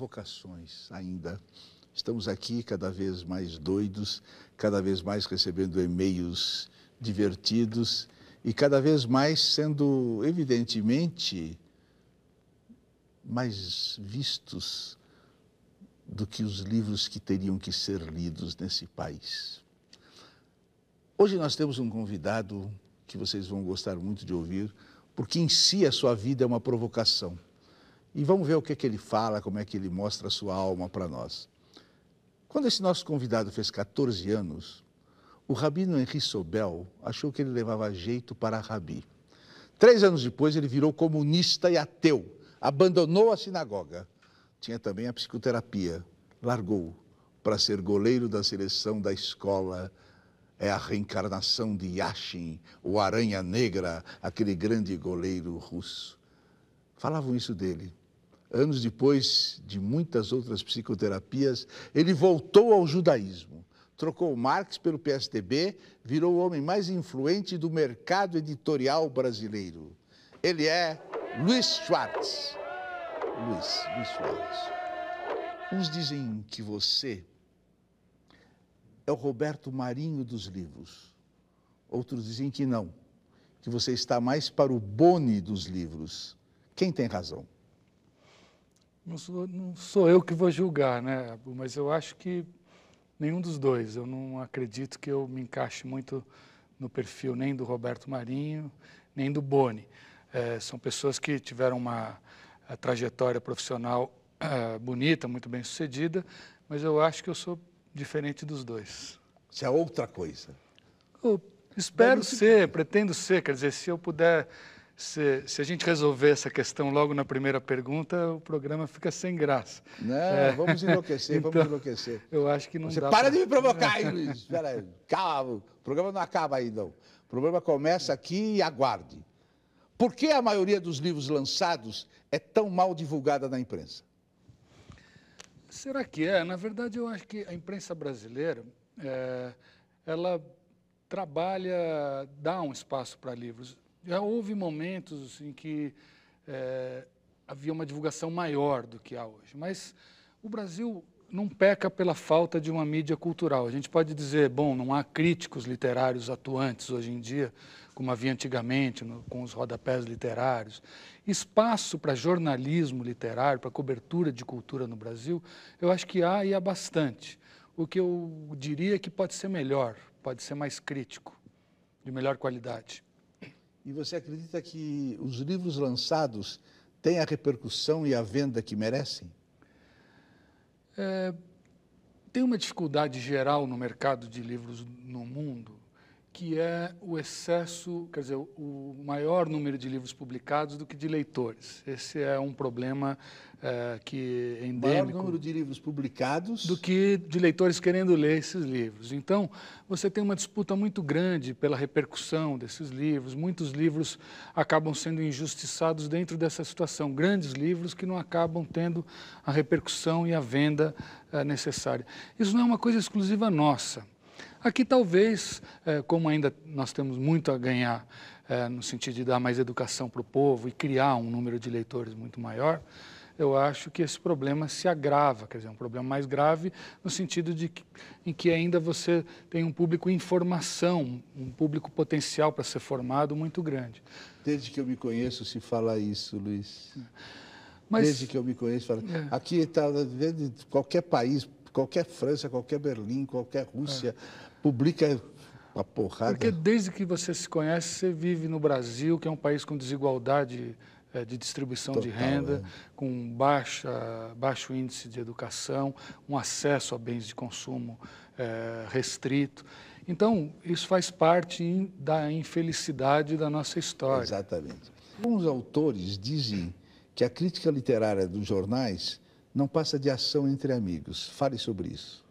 provocações ainda. Estamos aqui cada vez mais doidos, cada vez mais recebendo e-mails divertidos e cada vez mais sendo, evidentemente, mais vistos do que os livros que teriam que ser lidos nesse país. Hoje nós temos um convidado que vocês vão gostar muito de ouvir, porque em si a sua vida é uma provocação. E vamos ver o que, é que ele fala, como é que ele mostra a sua alma para nós. Quando esse nosso convidado fez 14 anos, o rabino Henri Sobel achou que ele levava jeito para rabi. Três anos depois, ele virou comunista e ateu, abandonou a sinagoga. Tinha também a psicoterapia, largou para ser goleiro da seleção da escola. É a reencarnação de Yashin, o Aranha Negra, aquele grande goleiro russo. Falavam isso dele. Anos depois de muitas outras psicoterapias, ele voltou ao judaísmo. Trocou Marx pelo PSDB, virou o homem mais influente do mercado editorial brasileiro. Ele é Luiz Schwartz. Luiz, Luiz Schwartz. Uns dizem que você é o Roberto Marinho dos livros. Outros dizem que não, que você está mais para o Boni dos livros. Quem tem razão? Não sou, não sou eu que vou julgar, né? Mas eu acho que nenhum dos dois. Eu não acredito que eu me encaixe muito no perfil nem do Roberto Marinho, nem do Boni. É, são pessoas que tiveram uma trajetória profissional é, bonita, muito bem sucedida, mas eu acho que eu sou diferente dos dois. Você é outra coisa. Eu espero ser, pretendo ser. Quer dizer, se eu puder se, se, a gente resolver essa questão logo na primeira pergunta, o programa fica sem graça. Não, é. vamos enlouquecer, então, vamos enlouquecer. Eu acho que não Você dá para pra... de me provocar, hein, Luiz? Espera aí, calma, o programa não acaba ainda. O programa começa aqui e aguarde. Por que a maioria dos livros lançados é tão mal divulgada na imprensa? Será que é? Na verdade, eu acho que a imprensa brasileira, é, ela trabalha, dá um espaço para livros já houve momentos em que é, havia uma divulgação maior do que há hoje, mas o Brasil não peca pela falta de uma mídia cultural. A gente pode dizer, bom, não há críticos literários atuantes hoje em dia, como havia antigamente, no, com os rodapés literários. Espaço para jornalismo literário, para cobertura de cultura no Brasil, eu acho que há e há bastante. O que eu diria é que pode ser melhor, pode ser mais crítico, de melhor qualidade. E você acredita que os livros lançados têm a repercussão e a venda que merecem? É, tem uma dificuldade geral no mercado de livros no mundo, que é o excesso, quer dizer, o maior número de livros publicados do que de leitores. Esse é um problema é, que é endêmico. Maior número de livros publicados. Do que de leitores querendo ler esses livros. Então, você tem uma disputa muito grande pela repercussão desses livros. Muitos livros acabam sendo injustiçados dentro dessa situação. Grandes livros que não acabam tendo a repercussão e a venda é, necessária. Isso não é uma coisa exclusiva nossa. Aqui, talvez, é, como ainda nós temos muito a ganhar é, no sentido de dar mais educação para o povo e criar um número de leitores muito maior, eu acho que esse problema se agrava, quer dizer, um problema mais grave no sentido de que, em que ainda você tem um público em formação, um público potencial para ser formado muito grande. Desde que eu me conheço se fala isso, Luiz. Mas, Desde que eu me conheço, fala. É. Aqui está qualquer país, qualquer França, qualquer Berlim, qualquer Rússia, é. publica a porrada. Porque desde que você se conhece, você vive no Brasil, que é um país com desigualdade é, de distribuição Total, de renda, é. com baixa, baixo índice de educação, um acesso a bens de consumo é, restrito. Então, isso faz parte da infelicidade da nossa história. Exatamente. Alguns autores dizem que a crítica literária dos jornais não passa de ação entre amigos. Fale sobre isso.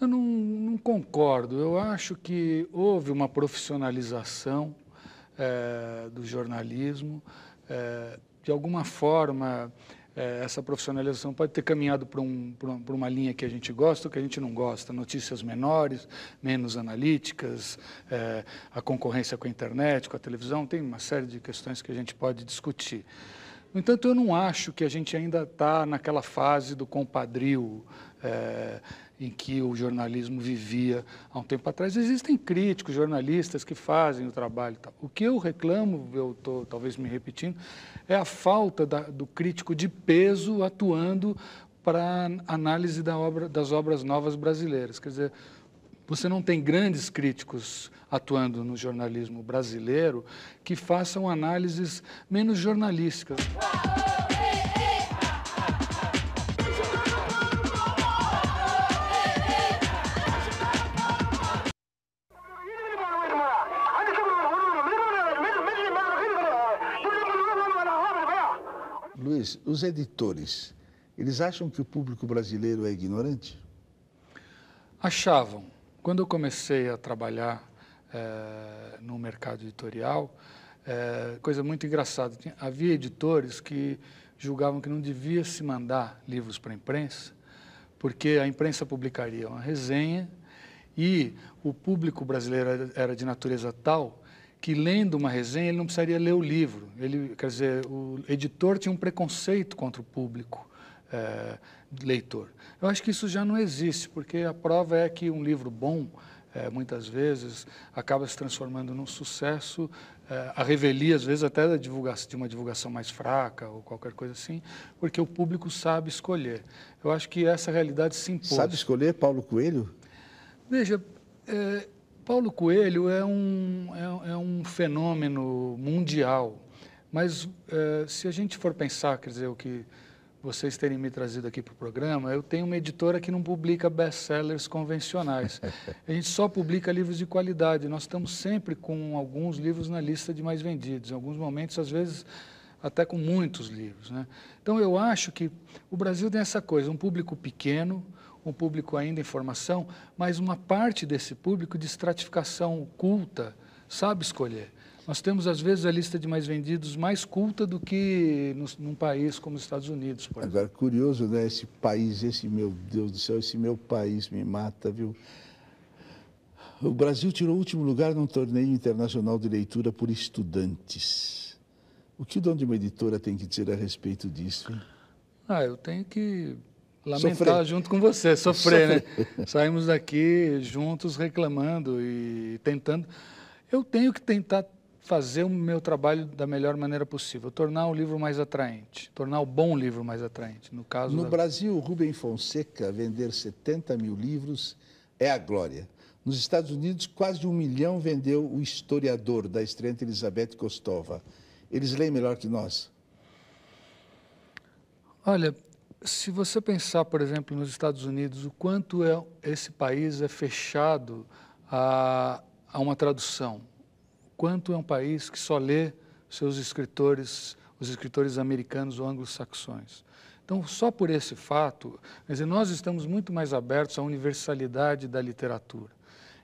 Eu não, não concordo. Eu acho que houve uma profissionalização é, do jornalismo é, de alguma forma, é, essa profissionalização pode ter caminhado para um, um, uma linha que a gente gosta ou que a gente não gosta. Notícias menores, menos analíticas, a concorrência com a internet, com a televisão, tem uma série de questões que a gente pode discutir. No entanto, eu não acho que a gente ainda está naquela fase do compadrio é, em que o jornalismo vivia há um tempo atrás. Existem críticos, jornalistas que fazem o trabalho. O que eu reclamo, eu estou talvez me repetindo, é a falta da, do crítico de peso atuando para análise da obra, das obras novas brasileiras. Quer dizer, você não tem grandes críticos atuando no jornalismo brasileiro que façam análises menos jornalísticas. Luiz, os editores, eles acham que o público brasileiro é ignorante? Achavam. Quando eu comecei a trabalhar é, no mercado editorial, é, coisa muito engraçada, tinha, havia editores que julgavam que não devia se mandar livros para a imprensa, porque a imprensa publicaria uma resenha e o público brasileiro era de natureza tal que lendo uma resenha ele não precisaria ler o livro. Ele, quer dizer, o editor tinha um preconceito contra o público é, leitor. Eu acho que isso já não existe, porque a prova é que um livro bom, é, muitas vezes, acaba se transformando num sucesso, é, a revelia, às vezes, até da divulgação, de uma divulgação mais fraca ou qualquer coisa assim, porque o público sabe escolher. Eu acho que essa realidade se impôs. Sabe escolher Paulo Coelho? Veja, Paulo Coelho é um, é, é um fenômeno mundial, mas se a gente for pensar, quer dizer, o que vocês terem me trazido aqui para o programa, eu tenho uma editora que não publica best-sellers convencionais. A gente só publica livros de qualidade. Nós estamos sempre com alguns livros na lista de mais vendidos. Em alguns momentos, às vezes, até com muitos livros. Né? Então, eu acho que o Brasil tem essa coisa, um público pequeno, um público ainda em formação, mas uma parte desse público de estratificação culta sabe escolher. Nós temos, às vezes, a lista de mais vendidos mais culta do que no, num país como os Estados Unidos, por Agora, curioso, né? Esse país, esse meu Deus do céu, esse meu país me mata, viu? O Brasil tirou o último lugar num torneio internacional de leitura por estudantes. O que o dono de uma editora tem que dizer a respeito disso? Ah, eu tenho que lamentar sofrer. junto com você, sofrer, sofrer, né? Saímos daqui juntos reclamando e tentando. Eu tenho que tentar fazer o meu trabalho da melhor maneira possível, tornar o livro mais atraente, tornar o bom livro mais atraente. No caso no da... Brasil, Rubem Fonseca vender 70 mil livros é a glória. Nos Estados Unidos, quase um milhão vendeu o historiador da estreante Elizabeth Kostova. Eles leem melhor que nós? Olha, se você pensar, por exemplo, nos Estados Unidos, o quanto é, esse país é fechado a, a uma tradução, quanto é um país que só lê seus escritores, os escritores americanos ou anglo-saxões. Então, só por esse fato, dizer, nós estamos muito mais abertos à universalidade da literatura.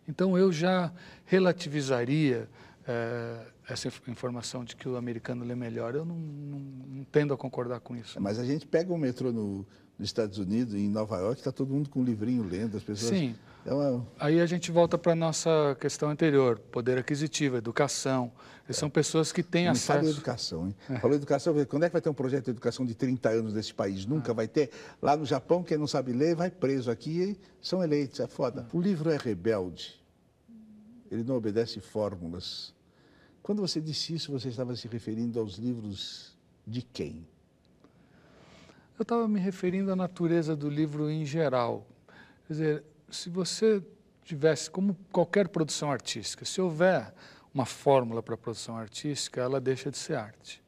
Então, eu já relativizaria é, essa informação de que o americano lê melhor. Eu não, não, não tendo a concordar com isso. Mas a gente pega o metrô no, nos Estados Unidos, em Nova York, está todo mundo com um livrinho lendo, as pessoas... Sim. Uma... Aí a gente volta para a nossa questão anterior, poder aquisitivo, educação. É. São pessoas que têm Não acesso... Fala educação, hein? É. Falou educação, quando é que vai ter um projeto de educação de 30 anos nesse país? Nunca é. vai ter. Lá no Japão, quem não sabe ler vai preso. Aqui são eleitos, é foda. O livro é rebelde. Ele não obedece fórmulas. Quando você disse isso, você estava se referindo aos livros de quem? Eu estava me referindo à natureza do livro em geral. Quer dizer, se você tivesse, como qualquer produção artística, se houver uma fórmula para produção artística, ela deixa de ser arte.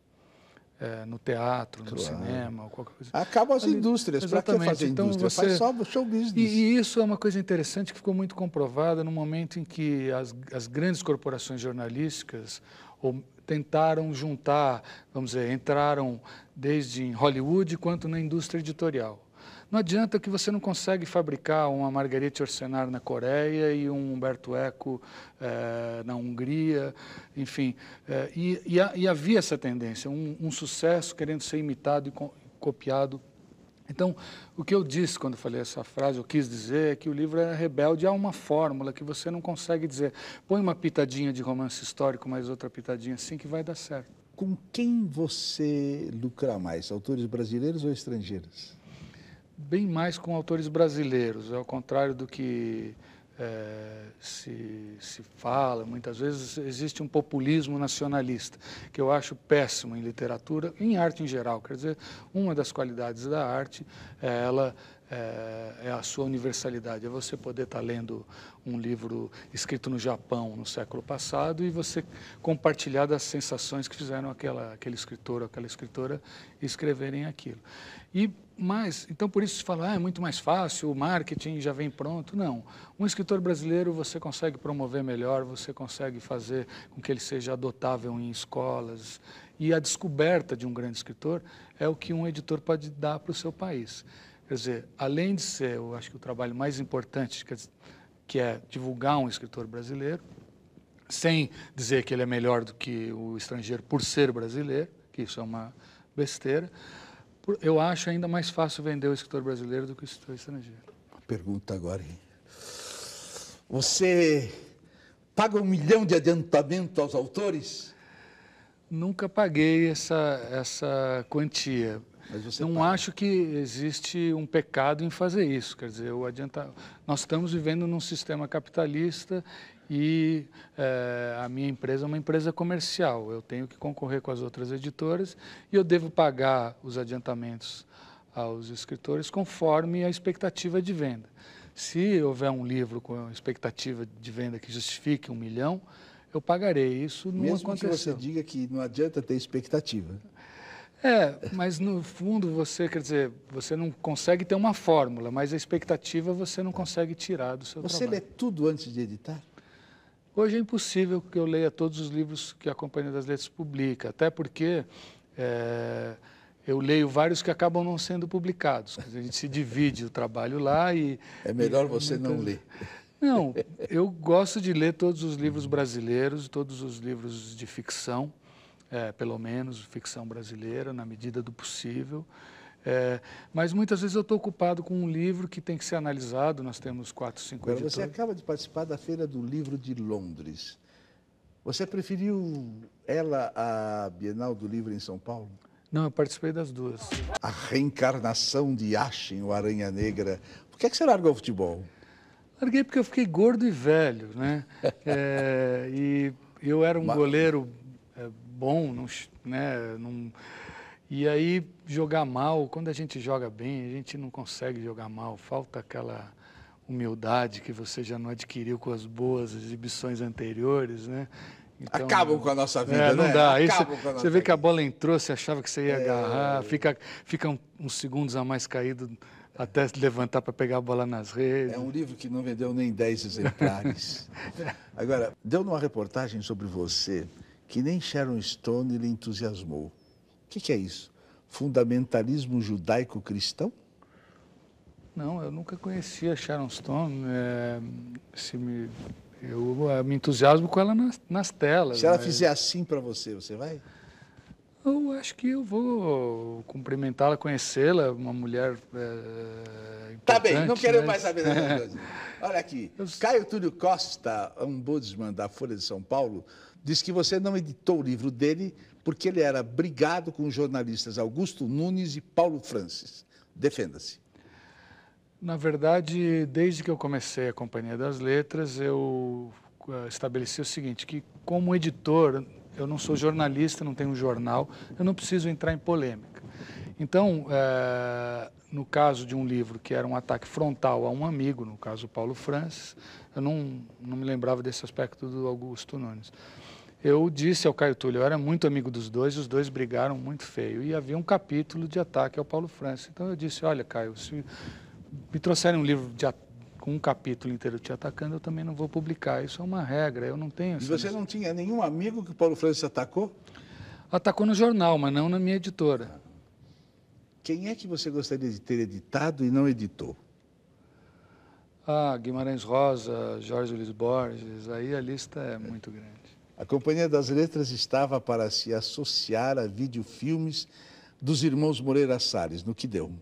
É, no teatro, no claro. cinema, ou qualquer coisa. Acabam as Ali, indústrias. Para que fazer então, indústria? Você... Faz só show business. E, e, isso é uma coisa interessante que ficou muito comprovada no momento em que as, as grandes corporações jornalísticas ou tentaram juntar, vamos dizer, entraram desde em Hollywood quanto na indústria editorial. Não adianta que você não consegue fabricar uma Marguerite Orsenar na Coreia e um Humberto Eco eh, na Hungria, enfim. Eh, e, e, e, havia essa tendência, um, um, sucesso querendo ser imitado e co copiado. Então, o que eu disse quando falei essa frase, eu quis dizer é que o livro é rebelde a uma fórmula que você não consegue dizer. Põe uma pitadinha de romance histórico, mais outra pitadinha assim, que vai dar certo. Com quem você lucra mais, autores brasileiros ou estrangeiros? Bem mais com autores brasileiros, ao contrário do que é, se, se fala, muitas vezes existe um populismo nacionalista, que eu acho péssimo em literatura, em arte em geral. Quer dizer, uma das qualidades da arte é ela é, é, a sua universalidade, é você poder estar lendo um livro escrito no Japão no século passado e você compartilhar das sensações que fizeram aquela, aquele escritor ou aquela escritora escreverem aquilo. E mais, então por isso se fala, ah, é muito mais fácil, o marketing já vem pronto. Não, um escritor brasileiro você consegue promover melhor, você consegue fazer com que ele seja adotável em escolas. E a descoberta de um grande escritor é o que um editor pode dar para o seu país. Quer dizer, além de ser, eu acho que o trabalho mais importante, que é divulgar um escritor brasileiro, sem dizer que ele é melhor do que o estrangeiro por ser brasileiro, que isso é uma besteira, eu acho ainda mais fácil vender o escritor brasileiro do que o escritor estrangeiro. Uma pergunta agora. Hein? Você paga um milhão de adiantamento aos autores? Nunca paguei essa, essa quantia não paga. acho que existe um pecado em fazer isso. Quer dizer, o adianta... nós estamos vivendo num sistema capitalista e é, a minha empresa é uma empresa comercial. Eu tenho que concorrer com as outras editoras e eu devo pagar os adiantamentos aos escritores conforme a expectativa de venda. Se houver um livro com expectativa de venda que justifique um milhão, eu pagarei. Isso não Mesmo aconteceu. Mesmo que você diga que não adianta ter expectativa. É, mas no fundo você, quer dizer, você não consegue ter uma fórmula, mas a expectativa você não consegue tirar do seu você trabalho. Você lê tudo antes de editar? Hoje é impossível que eu leia todos os livros que a Companhia das Letras publica, até porque é, eu leio vários que acabam não sendo publicados. a gente se divide o trabalho lá e... É melhor e, você muitas... não ler. Não, eu gosto de ler todos os livros brasileiros, todos os livros de ficção, é, pelo menos ficção brasileira, na medida do possível. É, mas muitas vezes eu estou ocupado com um livro que tem que ser analisado, nós temos quatro, cinco Agora, editores. Você acaba de participar da Feira do Livro de Londres. Você preferiu ela à Bienal do Livro em São Paulo? Não, eu participei das duas. A reencarnação de Ashen, o Aranha Negra. Por que, é que você largou o futebol? Larguei porque eu fiquei gordo e velho, né? é, e eu era um Mas... goleiro bom, não, né, não, e aí jogar mal, quando a gente joga bem, a gente não consegue jogar mal, falta aquela humildade que você já não adquiriu com as boas exibições anteriores, né? Então, Acabam com a nossa vida, é, não né? dá. Aí você, você vê que a bola entrou, você achava que você ia é... agarrar, fica, fica uns segundos a mais caído até levantar para pegar a bola nas redes. É um livro que não vendeu nem 10 exemplares. Agora, deu numa reportagem sobre você que nem Sharon Stone lhe entusiasmou. O que, que é isso? Fundamentalismo judaico-cristão? Não, eu nunca conhecia Sharon Stone. É, se me, eu me entusiasmo com ela nas, nas telas. Se ela mas... fizer assim para você, você vai? Eu acho que eu vou cumprimentá-la, conhecê-la, uma mulher é, Tá bem, não quero mas... mais saber dessas coisas. Olha aqui, eu... Caio Túlio Costa, ombudsman da Folha de São Paulo, diz que você não editou o livro dele porque ele era brigado com os jornalistas Augusto Nunes e Paulo Francis. Defenda-se. Na verdade, desde que eu comecei a Companhia das Letras, eu eh, estabeleci o seguinte, que como editor, eu não sou jornalista, não tenho um jornal, eu não preciso entrar em polêmica. Então, é, no caso de um livro que era um ataque frontal a um amigo, no caso Paulo Francis, eu não, não me lembrava desse aspecto do Augusto Nunes eu disse ao Caio Túlio, eu era muito amigo dos dois, os dois brigaram muito feio, e havia um capítulo de ataque ao Paulo Francis. Então eu disse, olha, Caio, se me trouxerem um livro de, com um capítulo inteiro te atacando, eu também não vou publicar. Isso é uma regra, eu não tenho... E você não tinha nenhum amigo que o Paulo Francis atacou? Atacou no jornal, mas não na minha editora. Quem é que você gostaria de ter editado e não editou? Ah, Guimarães Rosa, Jorge Luiz Borges, aí a lista é muito grande. A Companhia das Letras estava para se associar a videofilmes dos irmãos Moreira Salles, no que deu?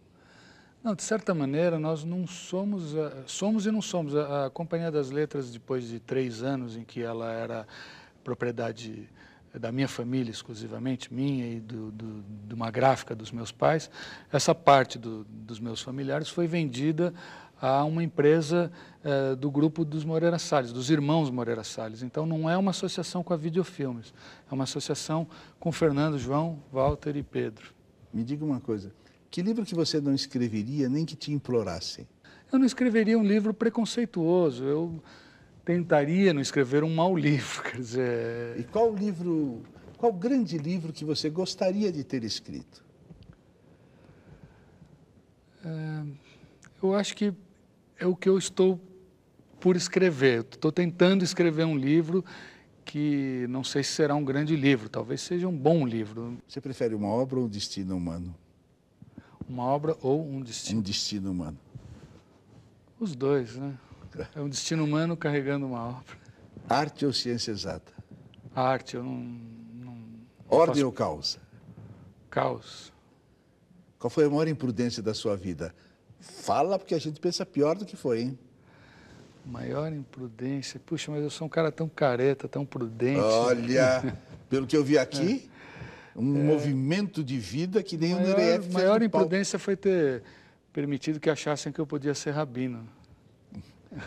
Não, de certa maneira, nós não somos, uh, somos e não somos. A, a, Companhia das Letras, depois de três anos em que ela era propriedade da minha família exclusivamente, minha e do, do, de uma gráfica dos meus pais, essa parte do, dos meus familiares foi vendida a uma empresa eh, do grupo dos Moreira Salles, dos irmãos Moreira Salles. Então não é uma associação com a Videofilmes, é uma associação com Fernando, João, Walter e Pedro. Me diga uma coisa, que livro que você não escreveria nem que te implorassem? Eu não escreveria um livro preconceituoso, eu tentaria não escrever um mau livro, quer dizer... E qual livro, qual grande livro que você gostaria de ter escrito? É, eu acho que é o que eu estou por escrever. Estou tentando escrever um livro que não sei se será um grande livro, talvez seja um bom livro. Você prefere uma obra ou um destino humano? Uma obra ou um destino? Um destino humano. Os dois, né? É um destino humano carregando uma obra. Arte ou ciência exata? arte, eu não. não Ordem faço... ou caos? Caos. Qual foi a maior imprudência da sua vida? Fala, porque a gente pensa pior do que foi, hein? Maior imprudência. Puxa, mas eu sou um cara tão careta, tão prudente. Olha, pelo que eu vi aqui, é. um é. movimento de vida que nem maior, o Neref A maior imprudência foi ter permitido que achassem que eu podia ser rabino.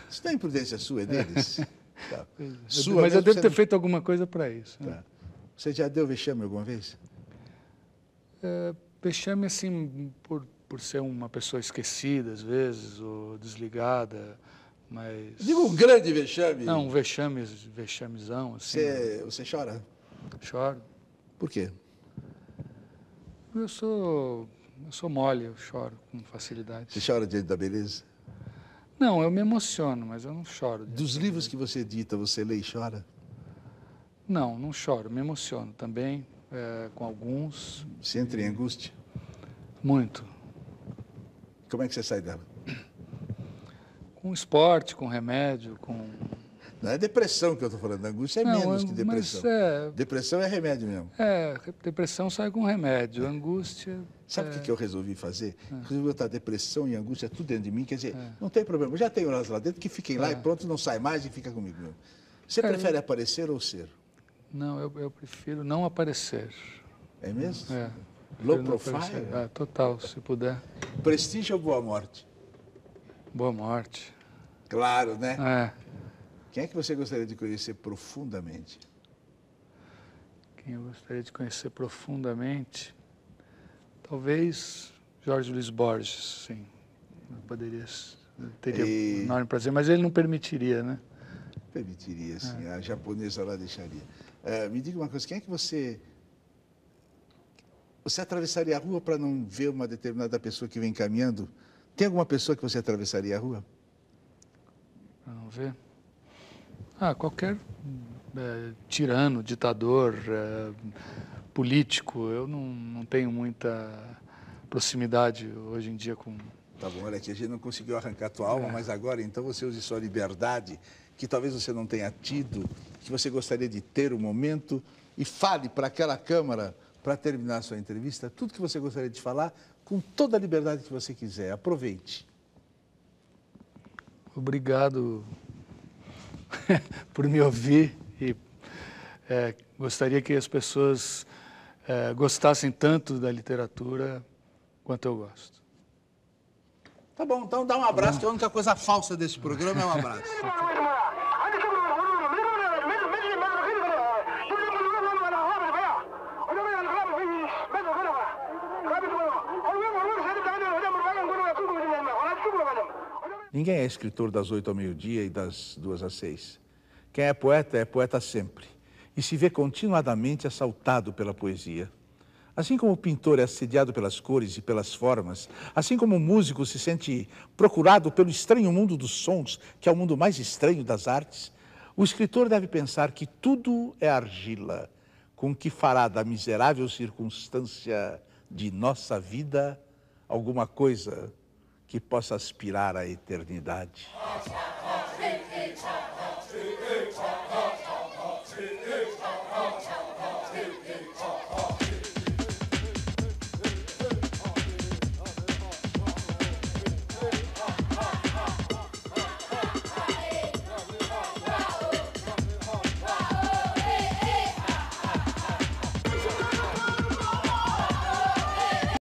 Isso não é imprudência sua, é deles? Tá. Sua, mas eu devo ter não... feito alguma coisa para isso. Né? Tá. Você já deu vexame alguma vez? É, vexame, assim, por por ser uma pessoa esquecida às vezes, ou desligada, mas... Digo um grande vexame. Não, um vexame, vexamezão, assim. Você, você chora? Choro. Por quê? Eu sou, eu sou mole, eu choro com facilidade. Você chora diante da beleza? Não, eu me emociono, mas eu não choro. Dos livros que você edita, você lê e chora? Não, não choro, me emociono também, é, com alguns. Você entra em angústia? Muito. Como é que você sai dela? Com esporte, com remédio, com. Não é depressão que eu estou falando, angústia é Não, menos que depressão. É... Depressão é remédio mesmo. É, depressão sai com remédio, angústia. Sabe o é... que eu resolvi fazer? É. Resolvi botar depressão e angústia tudo dentro de mim, quer dizer, é. não tem problema, eu já tenho elas lá dentro, que fiquem lá e é. pronto, não sai mais e fica comigo mesmo. Você prefere aparecer ou ser? Não, eu, eu prefiro não aparecer. É mesmo? É. Low profile? É, total, se puder. Prestígio ou boa morte? Boa morte. Claro, né? É. Quem é que você gostaria de conhecer profundamente? Quem eu gostaria de conhecer profundamente? Talvez Jorge Luiz Borges, sim. Eu poderia, teria e... enorme prazer, mas ele não permitiria, né? Permitiria, sim. É. A japonesa lá deixaria. É, me diga uma coisa, quem é que você você atravessaria a rua para não ver uma determinada pessoa que vem caminhando? Tem alguma pessoa que você atravessaria a rua? Para não ver? Ah, qualquer é, tirano, ditador, é, político. Eu não, não tenho muita proximidade hoje em dia com. Tá bom, olha aqui, a gente não conseguiu arrancar a tua alma, é. mas agora então você use sua liberdade, que talvez você não tenha tido, que você gostaria de ter o um momento, e fale para aquela Câmara para terminar a sua entrevista, tudo que você gostaria de falar, com toda a liberdade que você quiser. Aproveite. Obrigado por me ouvir e é, gostaria que as pessoas é, gostassem tanto da literatura quanto eu gosto. Tá bom, então dá um abraço, que a única coisa falsa desse programa é um abraço. Ninguém é escritor das oito ao meio-dia e das duas às seis. Quem é poeta é poeta sempre e se vê continuadamente assaltado pela poesia. Assim como o pintor é assediado pelas cores e pelas formas, assim como o músico se sente procurado pelo estranho mundo dos sons, que é o mundo mais estranho das artes, o escritor deve pensar que tudo é argila, com que fará da miserável circunstância de nossa vida alguma coisa que possa aspirar à eternidade.